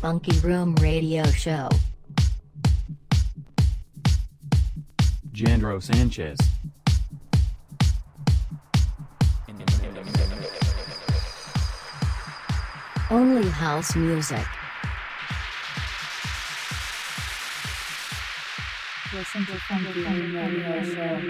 Funky Room Radio Show. Jandro Sanchez. Only house music. Listen to Funky Radio Show.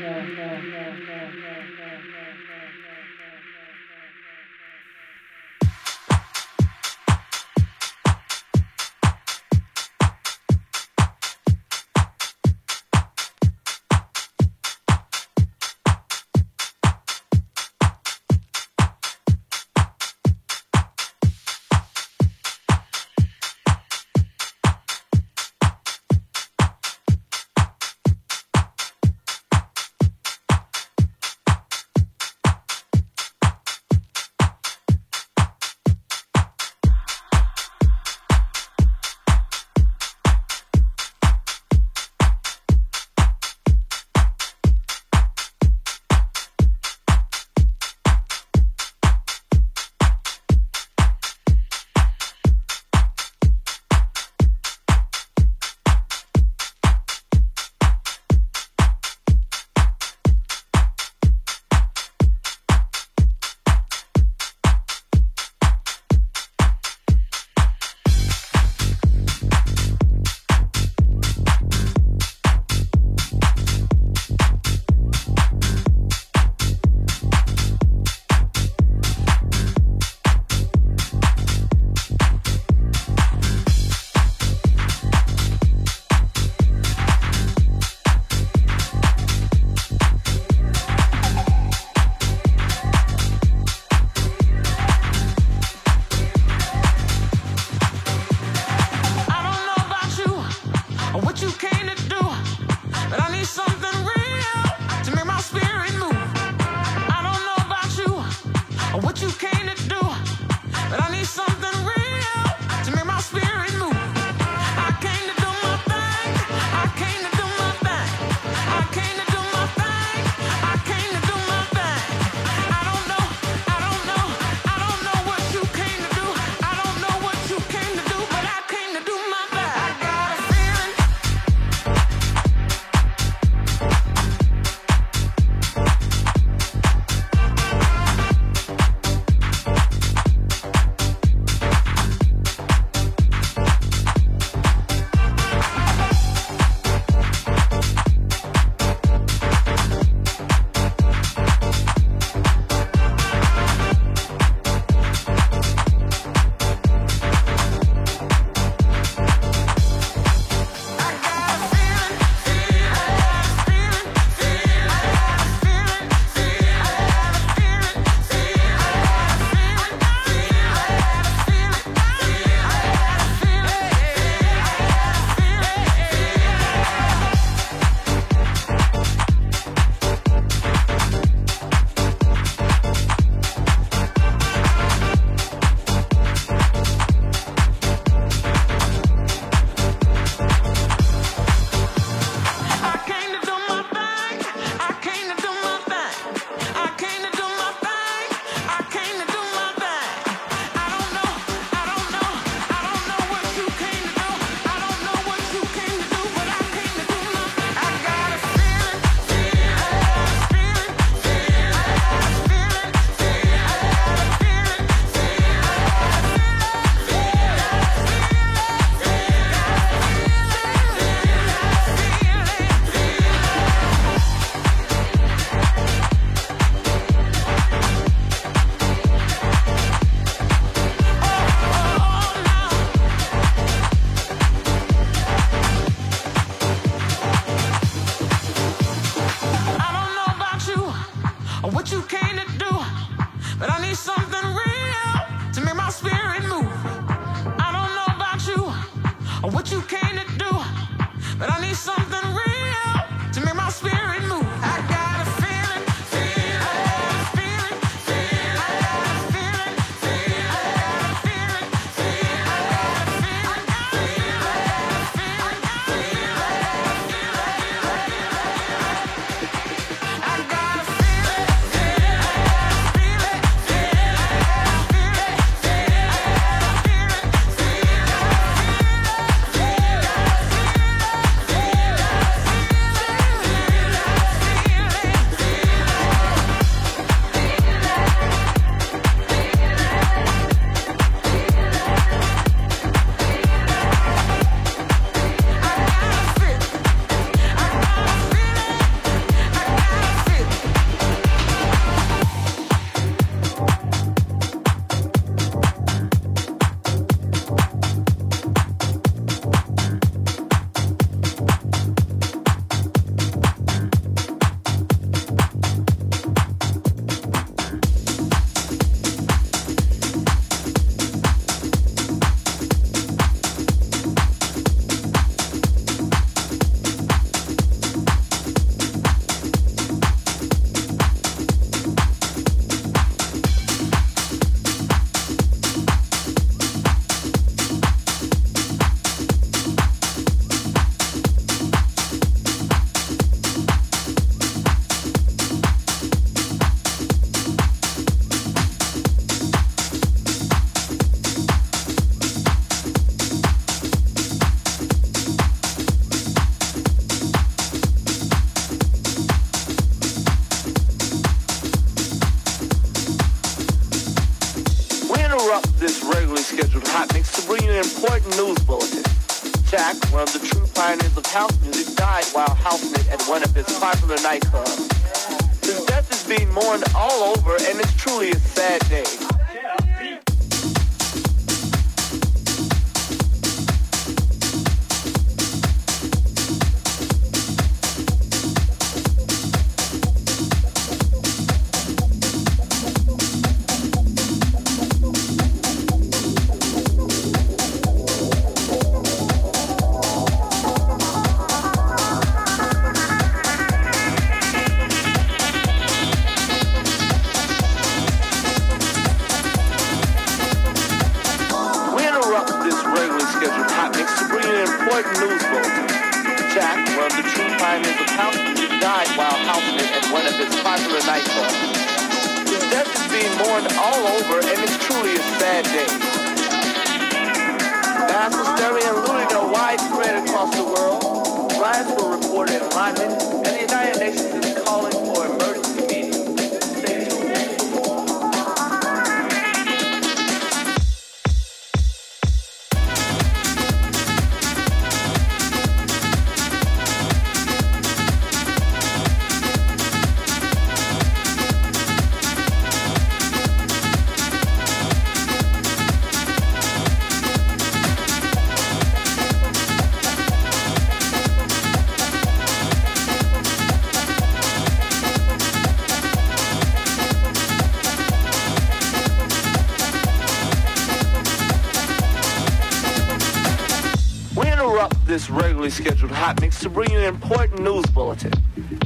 To bring you an important news bulletin.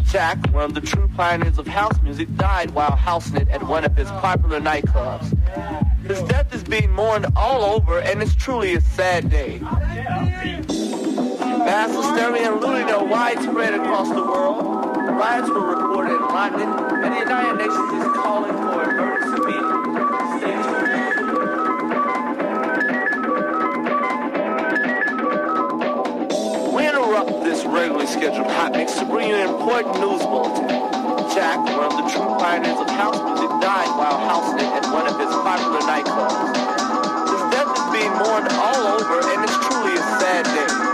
Jack, one of the true pioneers of house music, died while housing it at one of his popular nightclubs. His death is being mourned all over, and it's truly a sad day. Mass hysteria and looting are widespread across the world. Riots were reported in London, and the United Nations is calling for regularly scheduled hot mix to bring you an important news bulletin. Jack, one of the true pioneers of house music, died while housing at one of his popular nightclubs. His death is being mourned all over, and it's truly a sad day.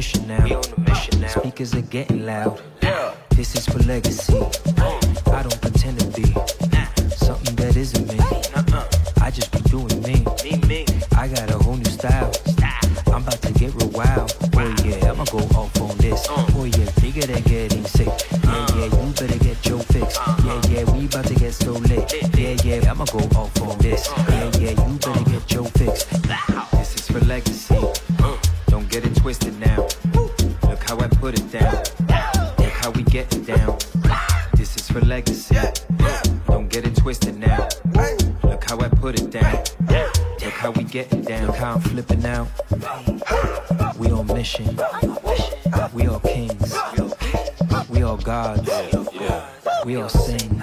mission now. We on the mission now. Speakers are getting loud. Yeah. This is for legacy. I don't pretend getting down, how I'm flipping out. We on mission. We all kings. We all gods. We all sing.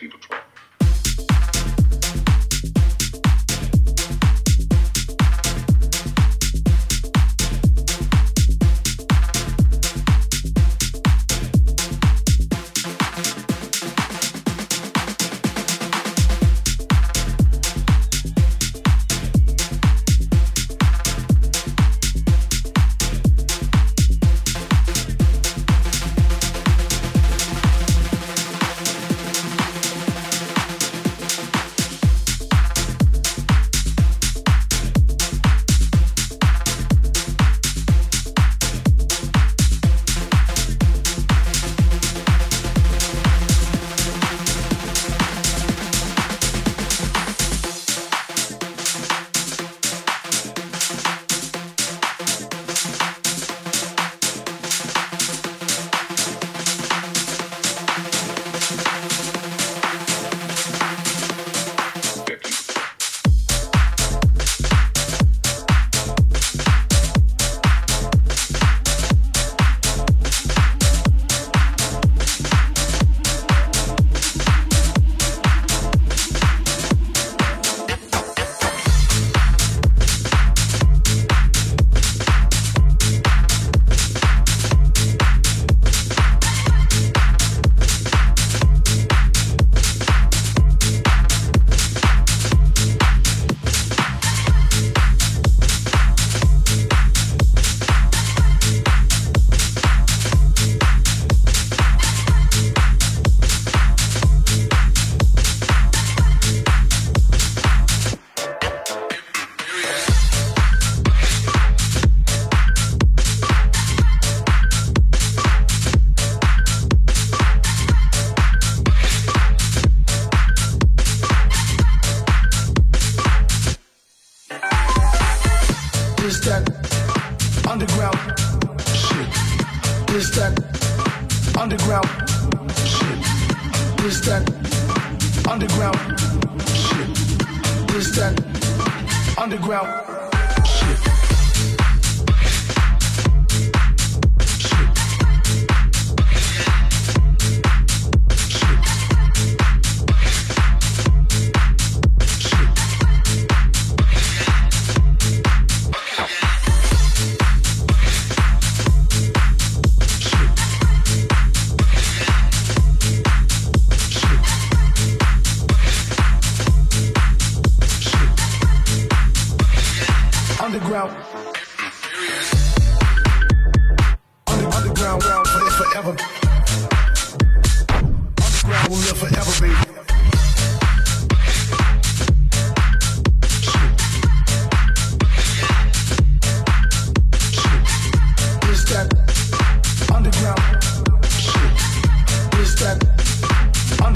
Y'all motherfuckers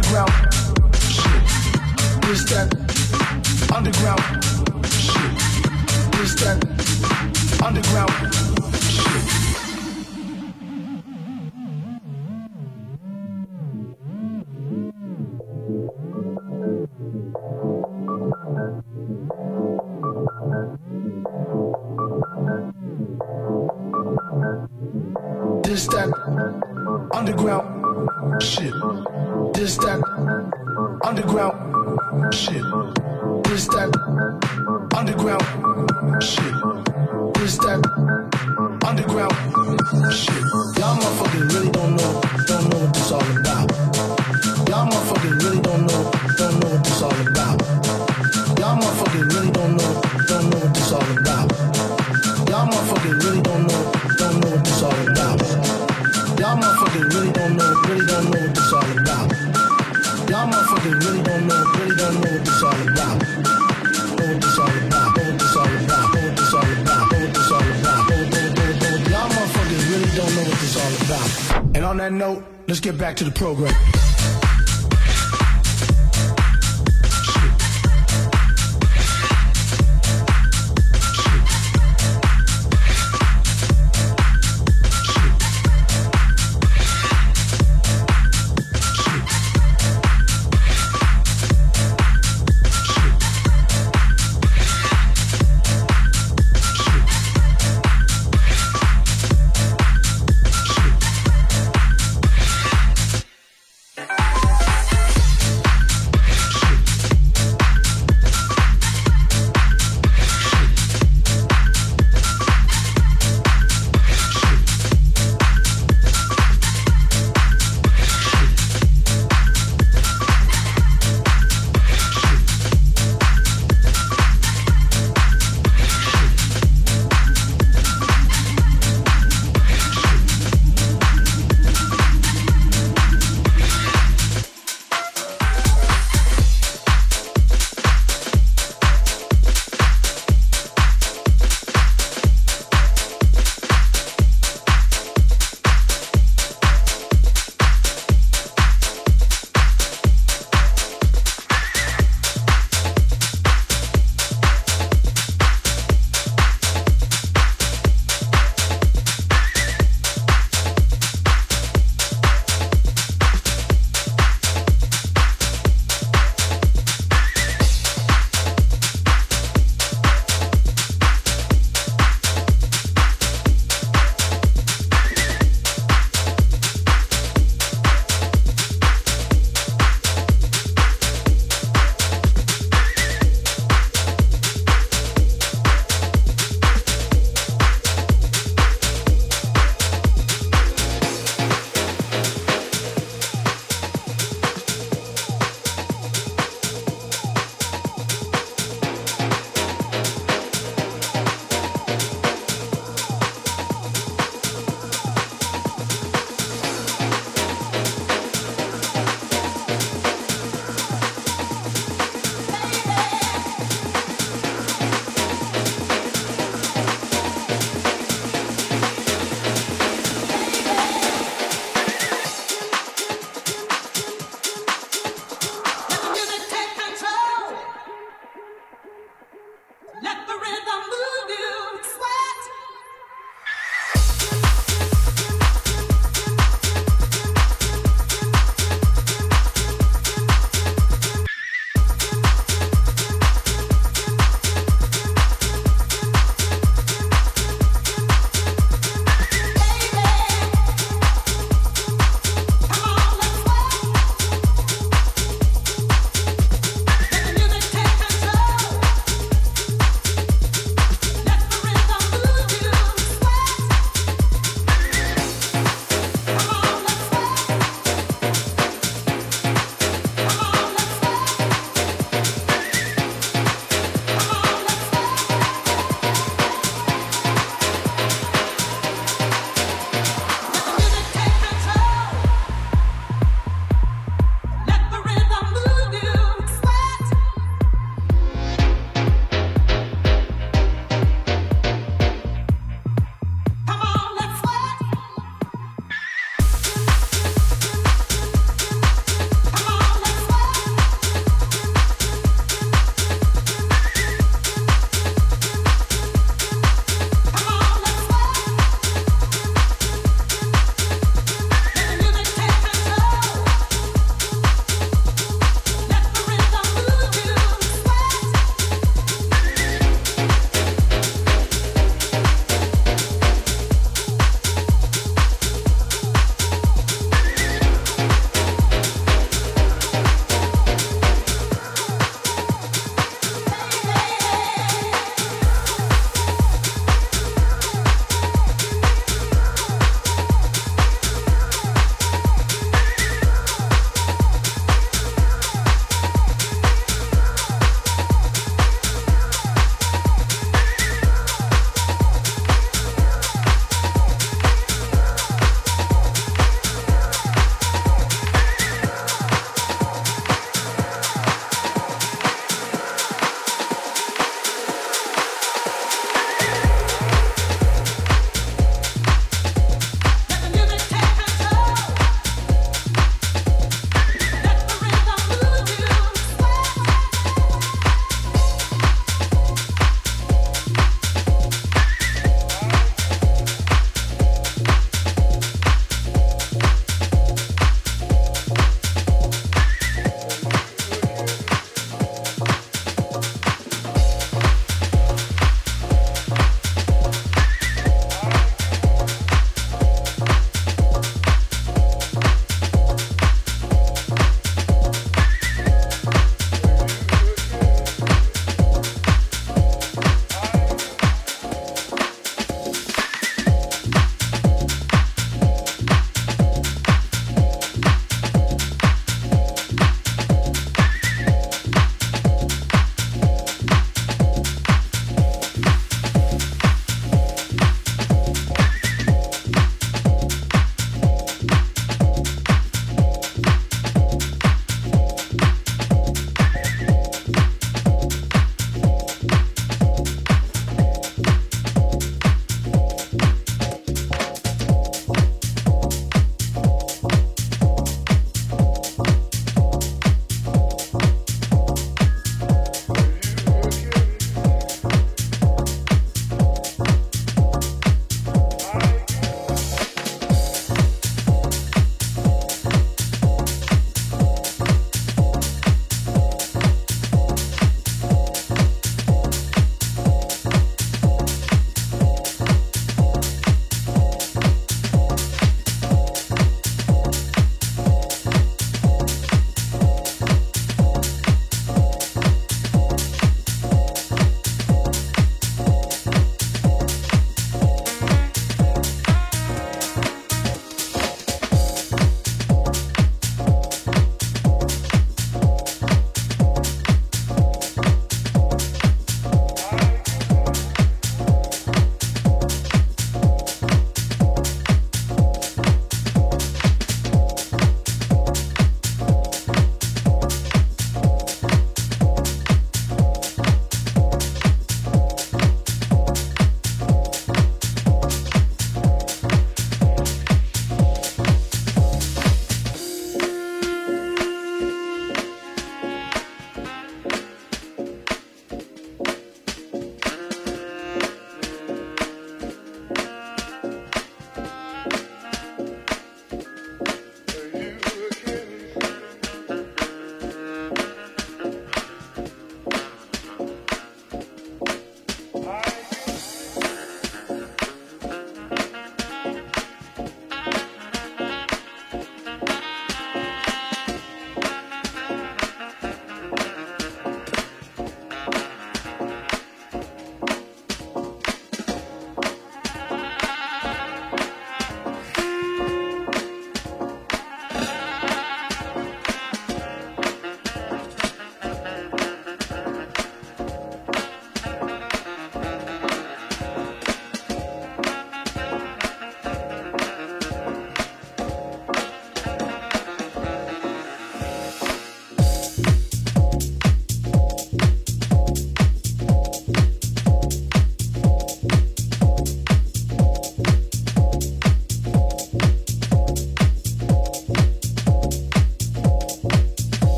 really don't know, don't know what this all about.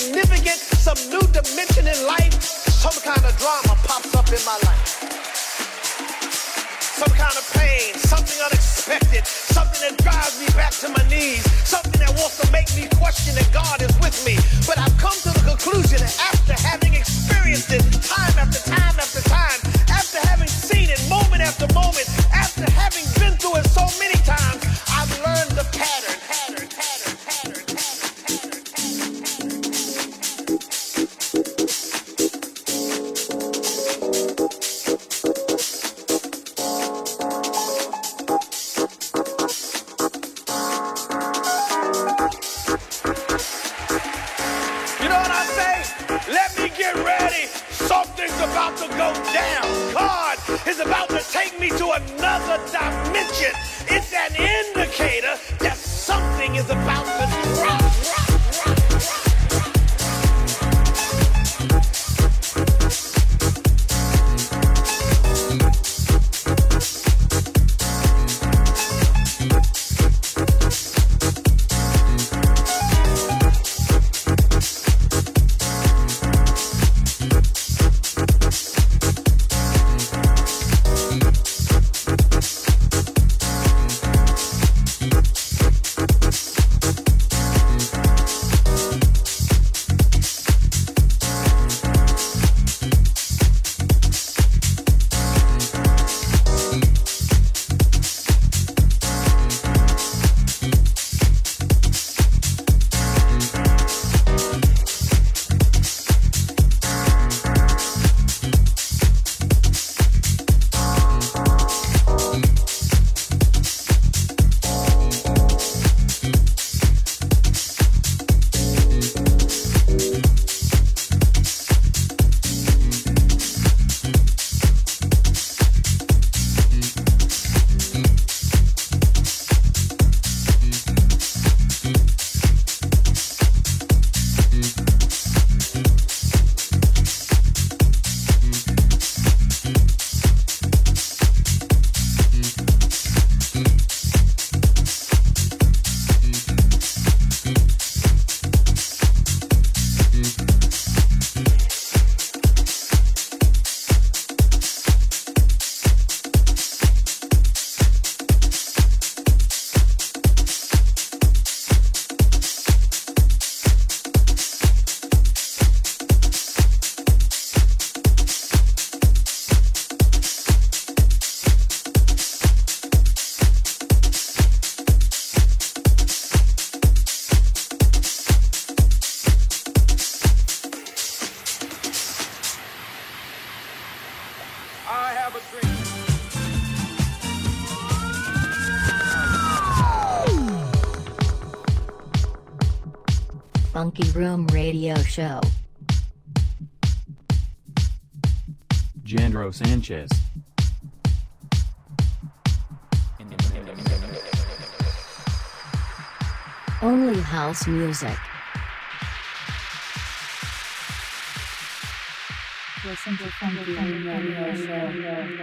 Significant, some new dimension in life, some kind of drama pops up in my life some kind of pain, something unexpected, something that drives me back to my knees, something that wants to make me question that God is with me. But I've come to the conclusion that after having experienced it time after time after time, after having seen it moment after moment, Funky Room Radio Show. Jandro Sanchez. Only house music. Listen to Funky Radio Show.